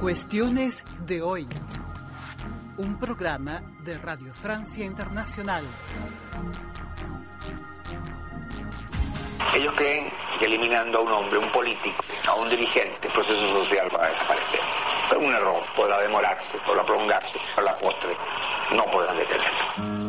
Cuestiones de hoy. Un programa de Radio Francia Internacional. Ellos creen que eliminando a un hombre, un político, a un dirigente, el proceso social va a desaparecer. Pero un error podrá demorarse, podrá prolongarse, a la postre no podrán detenerlo.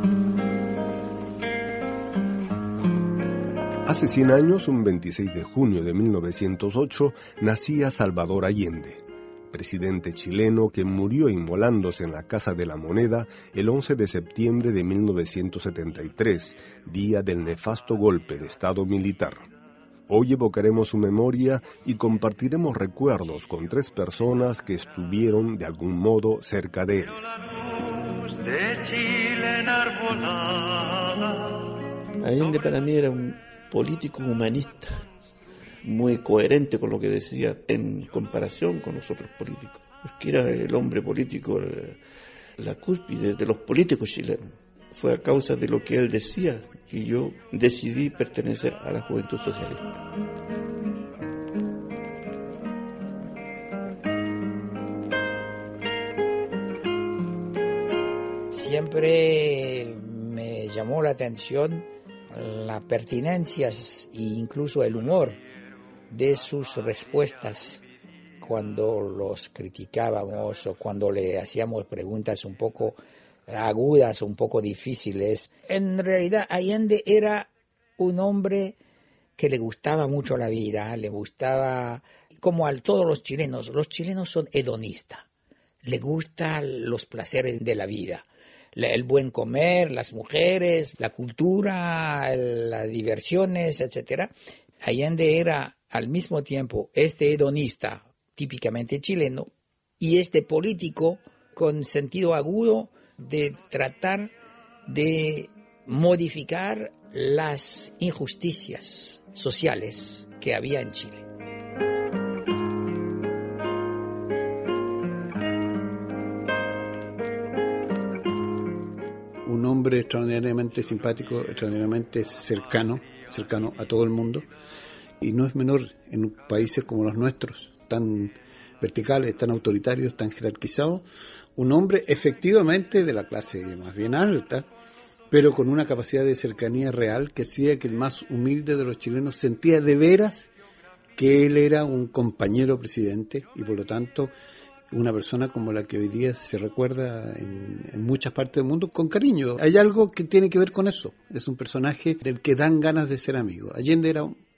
Hace 100 años, un 26 de junio de 1908, nacía Salvador Allende, presidente chileno que murió inmolándose en la Casa de la Moneda el 11 de septiembre de 1973, día del nefasto golpe de Estado militar. Hoy evocaremos su memoria y compartiremos recuerdos con tres personas que estuvieron de algún modo cerca de él. Allende para mí era un político humanista, muy coherente con lo que decía en comparación con los otros políticos, porque era el hombre político, la cúspide de los políticos chilenos. Fue a causa de lo que él decía que yo decidí pertenecer a la juventud socialista. Siempre me llamó la atención la pertinencia e incluso el humor de sus respuestas cuando los criticábamos o cuando le hacíamos preguntas un poco agudas, un poco difíciles. En realidad Allende era un hombre que le gustaba mucho la vida, le gustaba, como a todos los chilenos, los chilenos son hedonistas, le gustan los placeres de la vida el buen comer, las mujeres, la cultura, las diversiones, etc. Allende era al mismo tiempo este hedonista típicamente chileno y este político con sentido agudo de tratar de modificar las injusticias sociales que había en Chile. un hombre extraordinariamente simpático, extraordinariamente cercano, cercano a todo el mundo, y no es menor en países como los nuestros, tan verticales, tan autoritarios, tan jerarquizados, un hombre efectivamente de la clase más bien alta, pero con una capacidad de cercanía real que hacía que el más humilde de los chilenos sentía de veras que él era un compañero presidente y por lo tanto una persona como la que hoy día se recuerda en, muchas partes del mundo con cariño. Hay algo que tiene que ver con eso. Es un personaje del que dan ganas de ser amigo. Allende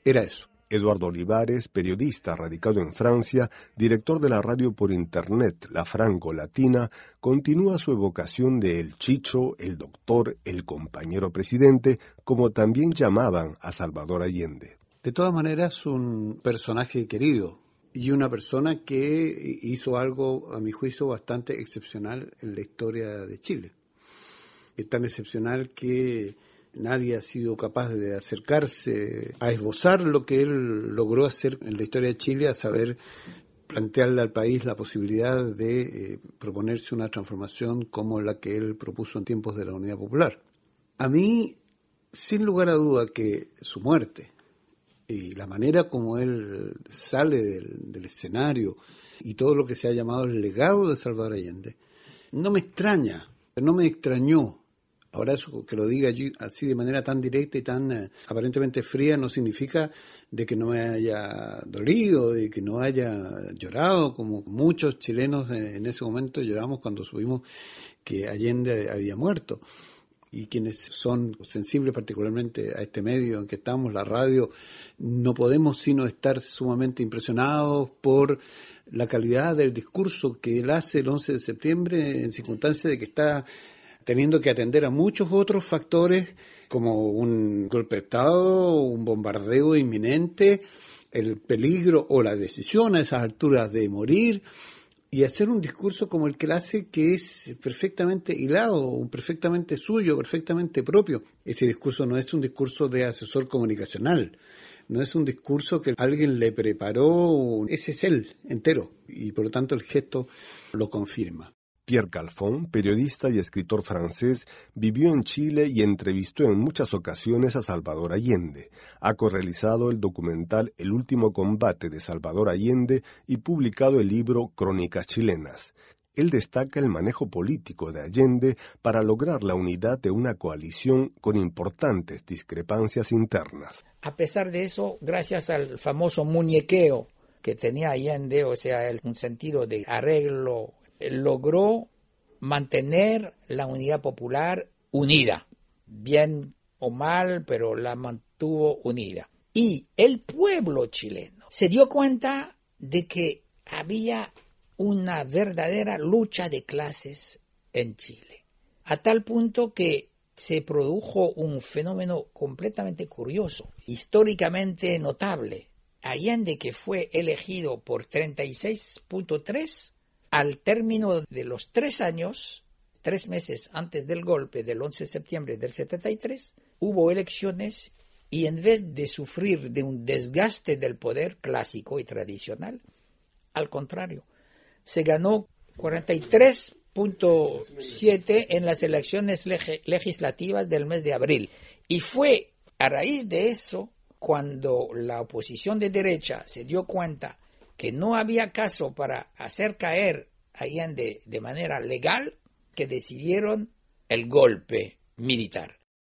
era, eso. Eduardo Olivares, periodista radicado en Francia, director de la radio por internet La Franco Latina, continúa su evocación de el Chicho, el doctor, el compañero presidente, como también llamaban a Salvador Allende. De todas maneras, un personaje querido, y una persona que hizo algo, a mi juicio, bastante excepcional en la historia de Chile. Es tan excepcional que nadie ha sido capaz de acercarse a esbozar lo que él logró hacer en la historia de Chile, a saber plantearle al país la posibilidad de eh, proponerse una transformación como la que él propuso en tiempos de la Unidad Popular. A mí, sin lugar a duda, que su muerte y la manera como él sale del, escenario y todo lo que se ha llamado el legado de Salvador Allende, no me extraña, no me extrañó. Ahora eso que lo diga así de manera tan directa y tan eh, aparentemente fría no significa de que no me haya dolido, de que no haya llorado, como muchos chilenos en ese momento lloramos cuando supimos que Allende había muerto. Y quienes son sensibles particularmente a este medio en que estamos, la radio, no podemos sino estar sumamente impresionados por la calidad del discurso que él hace el 11 de septiembre en circunstancias de que está teniendo que atender a muchos otros factores como un golpe de Estado, un bombardeo inminente, el peligro o la decisión a esas alturas de morir, y hacer un discurso como el que hace, que es perfectamente hilado, perfectamente suyo, perfectamente propio. Ese discurso no es un discurso de asesor comunicacional, no es un discurso que alguien le preparó, ese es él entero, y por lo tanto el gesto lo confirma. Pierre Calfon, periodista y escritor francés, vivió en Chile y entrevistó en muchas ocasiones a Salvador Allende. Ha correalizado el documental El último combate de Salvador Allende y publicado el libro Crónicas chilenas. Él destaca el manejo político de Allende para lograr la unidad de una coalición con importantes discrepancias internas. A pesar de eso, gracias al famoso muñequeo que tenía Allende, o sea, un sentido de arreglo logró mantener la unidad popular unida, bien o mal, pero la mantuvo unida. Y el pueblo chileno se dio cuenta de que había una verdadera lucha de clases en Chile, a tal punto que se produjo un fenómeno completamente curioso, históricamente notable. Allende, que fue elegido por 36.3, al término de los tres años, tres meses antes del golpe del 11 de septiembre del 73, hubo elecciones y en vez de sufrir de un desgaste del poder clásico y tradicional, al contrario, se ganó 43.7 en las elecciones legislativas del mes de abril. Y fue a raíz de eso cuando la oposición de derecha se dio cuenta que no había caso para hacer caer a Allende de manera legal, que decidieron el golpe militar.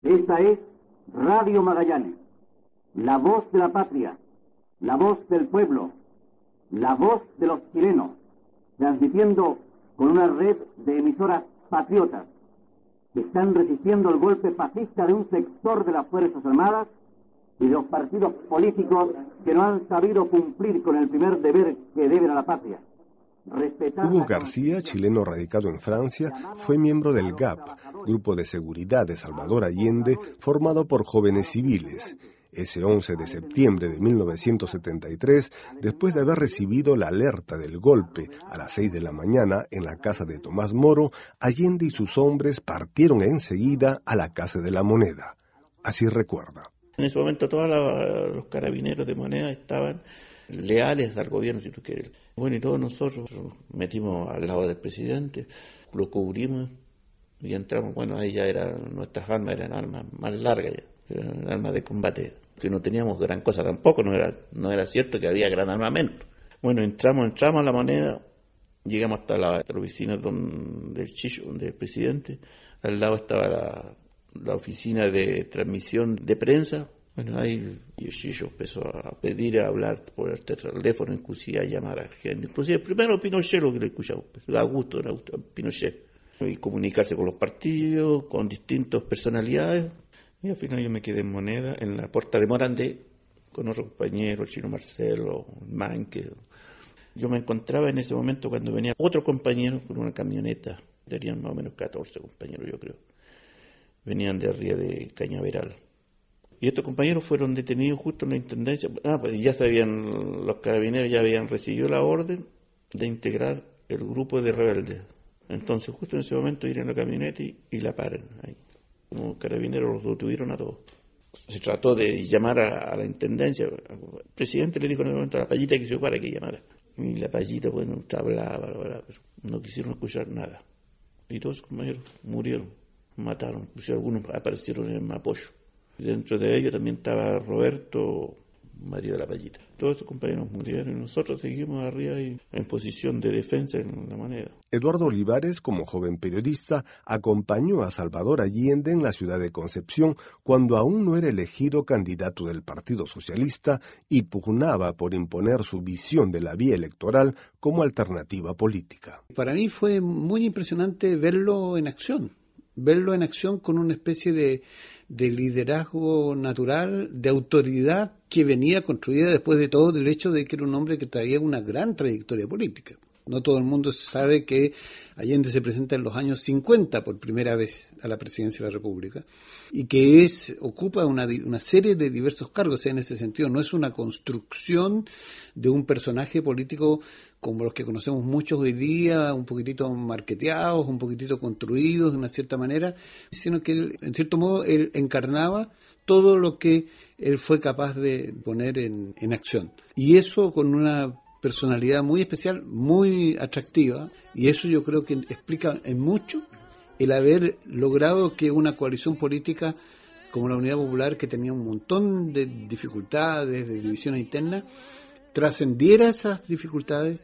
Esta es Radio Magallanes, la voz de la patria, la voz del pueblo, la voz de los chilenos, transmitiendo con una red de emisoras patriotas que están resistiendo el golpe fascista de un sector de las Fuerzas Armadas y los partidos políticos que no han sabido cumplir con el primer deber que deben a la patria. Hugo García, chileno radicado en Francia, fue miembro del GAP, Grupo de Seguridad de Salvador Allende, formado por jóvenes civiles. Ese 11 de septiembre de 1973, después de haber recibido la alerta del golpe a las 6 de la mañana en la casa de Tomás Moro, Allende y sus hombres partieron enseguida a la Casa de la Moneda. Así recuerda. En ese momento todos los carabineros de moneda estaban leales al gobierno, si tú quieres. Bueno, y todos nosotros nos metimos al lado del presidente, lo cubrimos y entramos, bueno, ahí ya eran, nuestras armas eran armas más largas ya, eran armas de combate, que no teníamos gran cosa tampoco, no era, no era cierto que había gran armamento. Bueno, entramos, entramos a la moneda, llegamos hasta la, oficina del Chicho, del presidente, al lado estaba la, la oficina de transmisión de prensa. Bueno, ahí Yoshio empezó a pedir a hablar por el teléfono, inclusive a llamar a gente. Inclusive primero Pinochet lo que le escuchamos, pues, a gusto, a Pinochet. Y comunicarse con los partidos, con distintas personalidades. Y al final yo me quedé en moneda en la puerta de Morandé con otro compañero, el chino Marcelo, Manque. Yo me encontraba en ese momento cuando venía otro compañero con una camioneta. Tenían más o menos 14 compañeros, yo creo venían de arriba de Cañaveral. Y estos compañeros fueron detenidos justo en la intendencia. Ah, pues ya sabían, los carabineros ya habían recibido la orden de integrar el grupo de rebeldes. Entonces, justo en ese momento, ir en la camioneta y, la paren. Ahí. Como carabineros los detuvieron a todos. Se trató de llamar a, la intendencia. El presidente le dijo en el momento a la payita que se ocupara que llamara. Y la payita, bueno, hablaba, no quisieron escuchar nada. Y todos los compañeros murieron mataron, incluso algunos aparecieron en apoyo. Y dentro de ellos también estaba Roberto María de la Pallita. Todos estos compañeros murieron y nosotros seguimos arriba y en posición de defensa en la moneda. Eduardo Olivares, como joven periodista, acompañó a Salvador Allende en la ciudad de Concepción cuando aún no era elegido candidato del Partido Socialista y pugnaba por imponer su visión de la vía electoral como alternativa política. Para mí fue muy impresionante verlo en acción verlo en acción con una especie de, de, liderazgo natural, de autoridad que venía construida después de todo del hecho de que era un hombre que traía una gran trayectoria política. No todo el mundo sabe que Allende se presenta en los años 50 por primera vez a la presidencia de la República y que es ocupa una, una serie de diversos cargos. en ese sentido, no es una construcción de un personaje político como los que conocemos muchos hoy día, un poquitito marketeados, un poquitito construidos de una cierta manera, sino que él, en cierto modo él encarnaba todo lo que él fue capaz de poner en, en acción. Y eso con una personalidad muy especial, muy atractiva, y eso yo creo que explica en mucho el haber logrado que una coalición política como la Unidad Popular, que tenía un montón de dificultades, de divisiones internas, trascendiera esas dificultades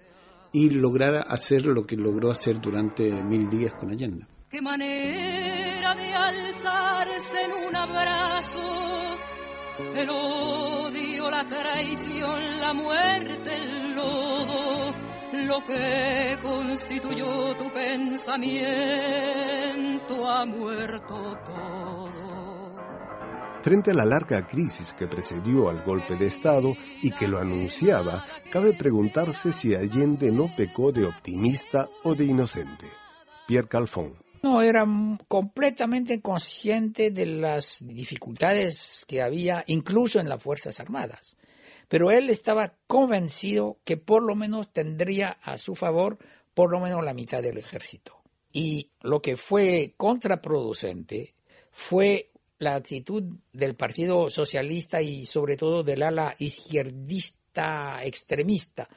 y lograra hacer lo que logró hacer durante mil días con Allende. Qué manera de alzarse en un abrazo, la traición, la muerte, el lodo, lo que constituyó tu pensamiento ha muerto todo. Frente a la larga crisis que precedió al golpe de Estado y que lo anunciaba, cabe preguntarse si Allende no pecó de optimista o de inocente. Pierre Calfon. No, era completamente consciente de las dificultades que había, incluso en las Fuerzas Armadas. Pero él estaba convencido que por lo menos tendría a su favor por lo menos la mitad del ejército. Y lo que fue contraproducente fue la actitud del Partido Socialista y sobre todo del ala izquierdista extremista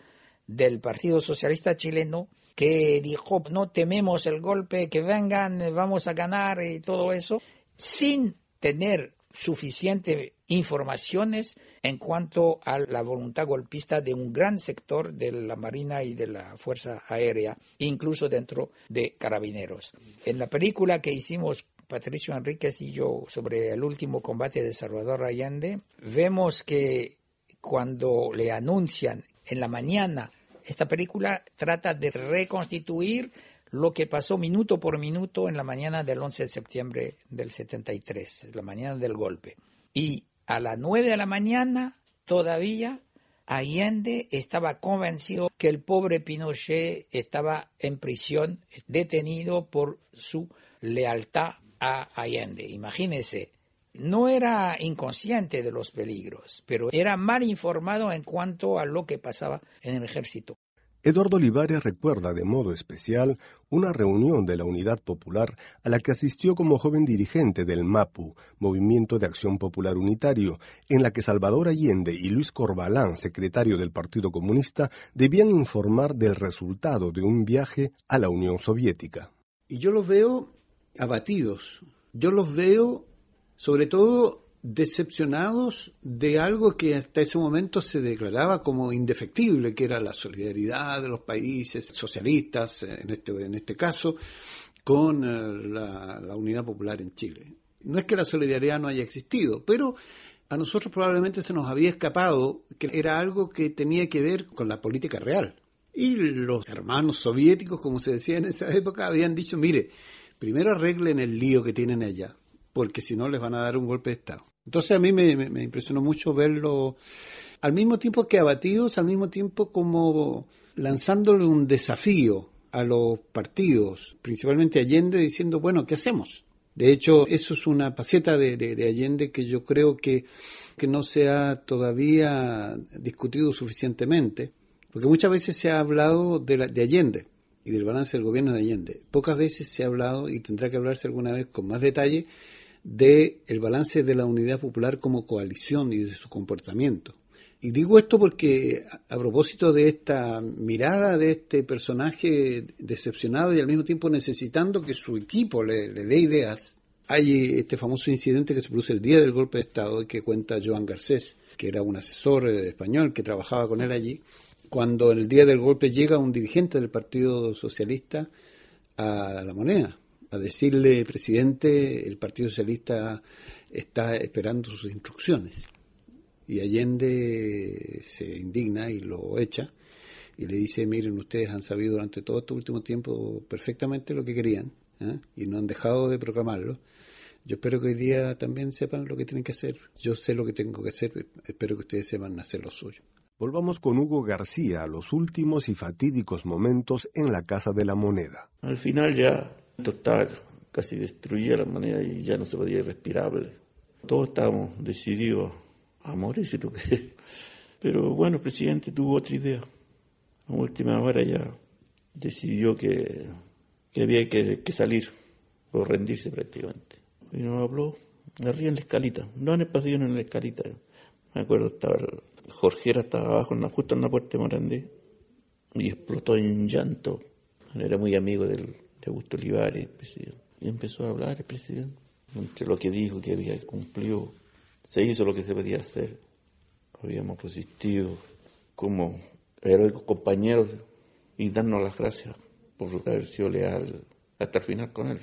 del Partido Socialista chileno que dijo no tememos el golpe, que vengan, vamos a ganar y todo eso, sin tener suficientes informaciones en cuanto a la voluntad golpista de un gran sector de la Marina y de la Fuerza Aérea, incluso dentro de Carabineros. En la película que hicimos Patricio Enríquez y yo sobre el último combate de Salvador Allende, vemos que cuando le anuncian en la mañana, esta película trata de reconstituir lo que pasó minuto por minuto en la mañana del 11 de septiembre del 73, la mañana del golpe. Y a las 9 de la mañana todavía Allende estaba convencido que el pobre Pinochet estaba en prisión, detenido por su lealtad a Allende. Imagínese, no era inconsciente de los peligros, pero era mal informado en cuanto a lo que pasaba en el ejército. Eduardo Olivares recuerda de modo especial una reunión de la Unidad Popular a la que asistió como joven dirigente del MAPU, Movimiento de Acción Popular Unitario, en la que Salvador Allende y Luis Corbalán, secretario del Partido Comunista, debían informar del resultado de un viaje a la Unión Soviética. Y yo los veo abatidos. Yo los veo, sobre todo, decepcionados de algo que hasta ese momento se declaraba como indefectible, que era la solidaridad de los países socialistas, en este, en este caso, con eh, la, la unidad popular en Chile. No es que la solidaridad no haya existido, pero a nosotros probablemente se nos había escapado que era algo que tenía que ver con la política real. Y los hermanos soviéticos, como se decía en esa época, habían dicho, mire, primero arreglen el lío que tienen allá, porque si no les van a dar un golpe de Estado. Entonces a mí me, impresionó mucho verlo al mismo tiempo que abatidos, al mismo tiempo como lanzándole un desafío a los partidos, principalmente Allende, diciendo, bueno, ¿qué hacemos? De hecho, eso es una faceta de, Allende que yo creo que, que, no se ha todavía discutido suficientemente, porque muchas veces se ha hablado de, de Allende, y del balance del gobierno de Allende. Pocas veces se ha hablado, y tendrá que hablarse alguna vez con más detalle, de el balance de la unidad popular como coalición y de su comportamiento. Y digo esto porque a, propósito de esta mirada de este personaje decepcionado y al mismo tiempo necesitando que su equipo le, le dé ideas, hay este famoso incidente que se produce el día del golpe de Estado y que cuenta Joan Garcés, que era un asesor eh, español que trabajaba con él allí, cuando el día del golpe llega un dirigente del Partido Socialista a la moneda, a decirle, presidente, el Partido Socialista está esperando sus instrucciones. Y Allende se indigna y lo echa y le dice, miren, ustedes han sabido durante todo este último tiempo perfectamente lo que querían ¿eh? y no han dejado de proclamarlo. Yo espero que hoy día también sepan lo que tienen que hacer. Yo sé lo que tengo que hacer, espero que ustedes sepan hacer lo suyo. Volvamos con Hugo García a los últimos y fatídicos momentos en la Casa de la Moneda. Al final ya estaba casi destruida la moneda y ya no se podía ir respirable. Todos estábamos decididos a morir, si lo que. Pero bueno, el presidente tuvo otra idea. A última hora ya decidió que, que había que, salir o rendirse prácticamente. Y nos habló arriba en la escalita, no en el pasillo, en la escalita. Me acuerdo, estaba Jorgera estaba abajo, justo en la puerta de Morandé, y explotó en llanto. Era muy amigo del, de Augusto Olivares, Y empezó a hablar el presidente. Entre lo que dijo que había cumplido, se hizo lo que se podía hacer. Habíamos resistido como heroicos compañeros y darnos las gracias por haber sido leal hasta el final con él.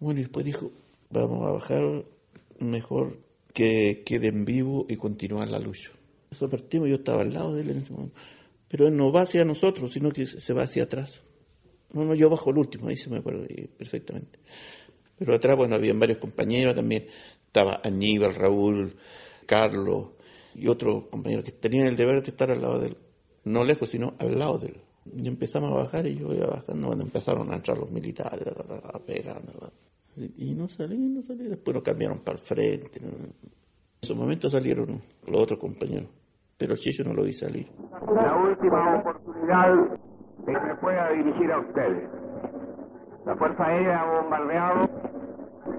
Bueno, y después dijo, vamos a bajar mejor que queden vivo y continuar la lucha. Eso partimos, yo estaba al lado de él en ese momento. Pero él no va hacia nosotros, sino que se va hacia atrás. No, no, yo bajo el último, ahí se me acuerdo perfectamente. Pero atrás, bueno, habían varios compañeros también. Estaba Aníbal, Raúl, Carlos y otros compañeros que tenían el deber de estar al lado de él. No lejos, sino al lado de él. Y empezamos a bajar y yo iba bajando cuando empezaron a entrar los militares, a pegar. Y no salí, no salí. Después nos cambiaron para el frente. En ese momento salieron los otros compañeros, pero Chicho no lo vi salir. La última oportunidad que me pueda dirigir a ustedes. La Fuerza Aérea ha bombardeado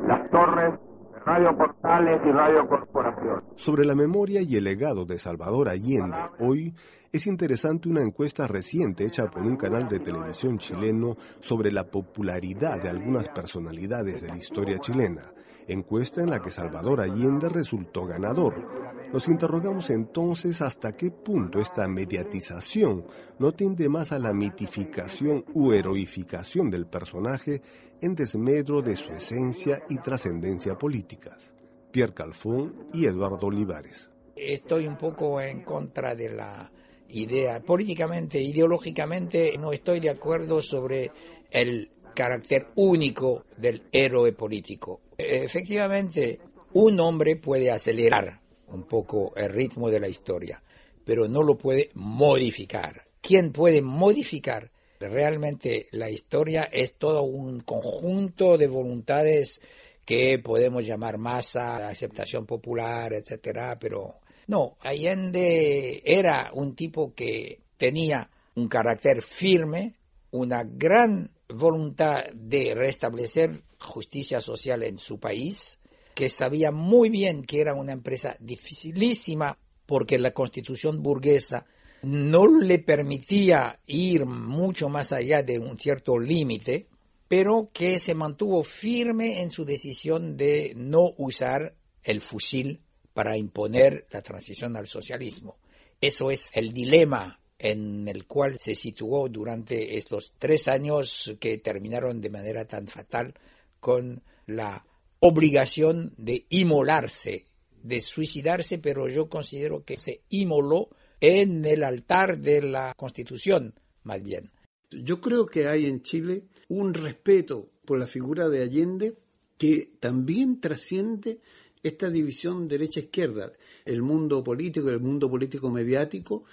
las torres Radio Portales y Radio Corporación. Sobre la memoria y el legado de Salvador Allende, hoy es interesante una encuesta reciente hecha por un canal de televisión chileno sobre la popularidad de algunas personalidades de la historia chilena, encuesta en la que Salvador Allende resultó ganador. Nos interrogamos entonces hasta qué punto esta mediatización no tiende más a la mitificación u heroificación del personaje en desmedro de su esencia y trascendencia políticas. Pierre Calfón y Eduardo Olivares. Estoy un poco en contra de la idea. Políticamente, ideológicamente, no estoy de acuerdo sobre el carácter único del héroe político. Efectivamente, un hombre puede acelerar un poco el ritmo de la historia, pero no lo puede modificar. ¿Quién puede modificar Realmente la historia es todo un conjunto de voluntades que podemos llamar masa, aceptación popular, etcétera, pero no, Allende era un tipo que tenía un carácter firme, una gran voluntad de restablecer justicia social en su país, que sabía muy bien que era una empresa dificilísima porque la constitución burguesa no le permitía ir mucho más allá de un cierto límite, pero que se mantuvo firme en su decisión de no usar el fusil para imponer la transición al socialismo. Eso es el dilema en el cual se situó durante estos tres años que terminaron de manera tan fatal con la obligación de inmolarse, de suicidarse, pero yo considero que se inmoló en el altar de la Constitución, más bien. Yo creo que hay en Chile un respeto por la figura de Allende que también trasciende esta división derecha-izquierda. El mundo político, el mundo político mediático,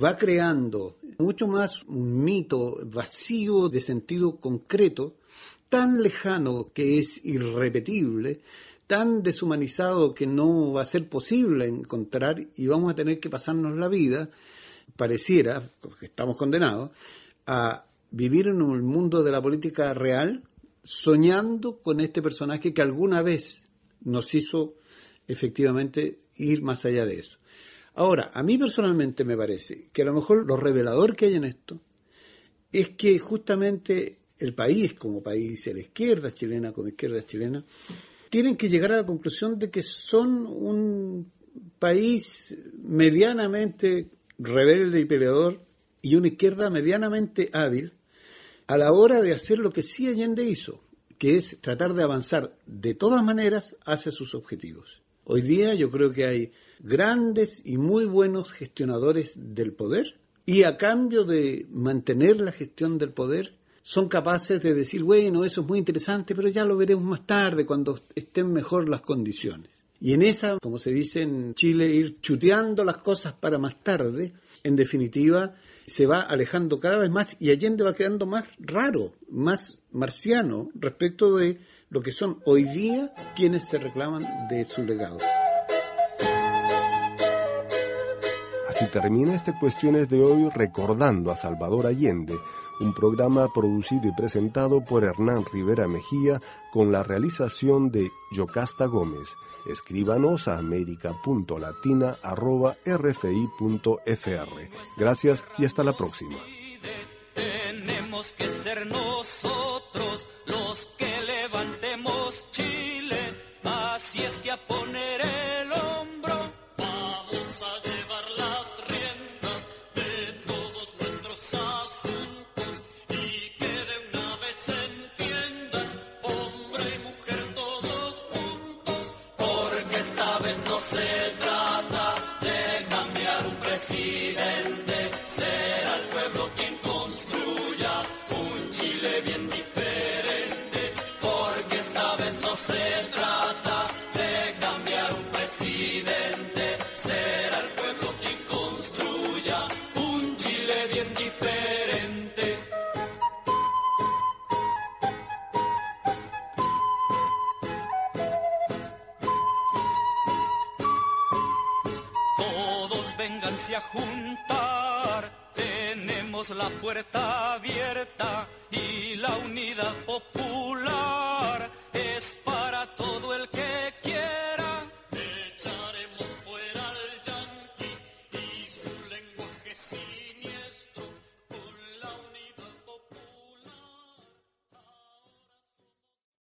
va creando mucho más un mito vacío de sentido concreto, tan lejano que es irrepetible, tan deshumanizado que no va a ser posible encontrar y vamos a tener que pasarnos la vida, pareciera, porque estamos condenados, a vivir en un mundo de la política real soñando con este personaje que alguna vez nos hizo efectivamente ir más allá de eso. Ahora, a mí personalmente me parece que a lo mejor lo revelador que hay en esto es que justamente el país como país, la izquierda chilena como izquierda chilena, tienen que llegar a la conclusión de que son un país medianamente rebelde y peleador y una izquierda medianamente hábil a la hora de hacer lo que sí Allende hizo, que es tratar de avanzar de todas maneras hacia sus objetivos. Hoy día yo creo que hay grandes y muy buenos gestionadores del poder y a cambio de mantener la gestión del poder son capaces de decir, bueno, eso es muy interesante, pero ya lo veremos más tarde, cuando estén mejor las condiciones. Y en esa, como se dice en Chile, ir chuteando las cosas para más tarde, en definitiva, se va alejando cada vez más y Allende va quedando más raro, más marciano respecto de lo que son hoy día quienes se reclaman de su legado. Así termina este Cuestiones de hoy recordando a Salvador Allende, un programa producido y presentado por Hernán Rivera Mejía con la realización de Yocasta Gómez. Escríbanos a america.latina.rfi.fr. Gracias y hasta la próxima.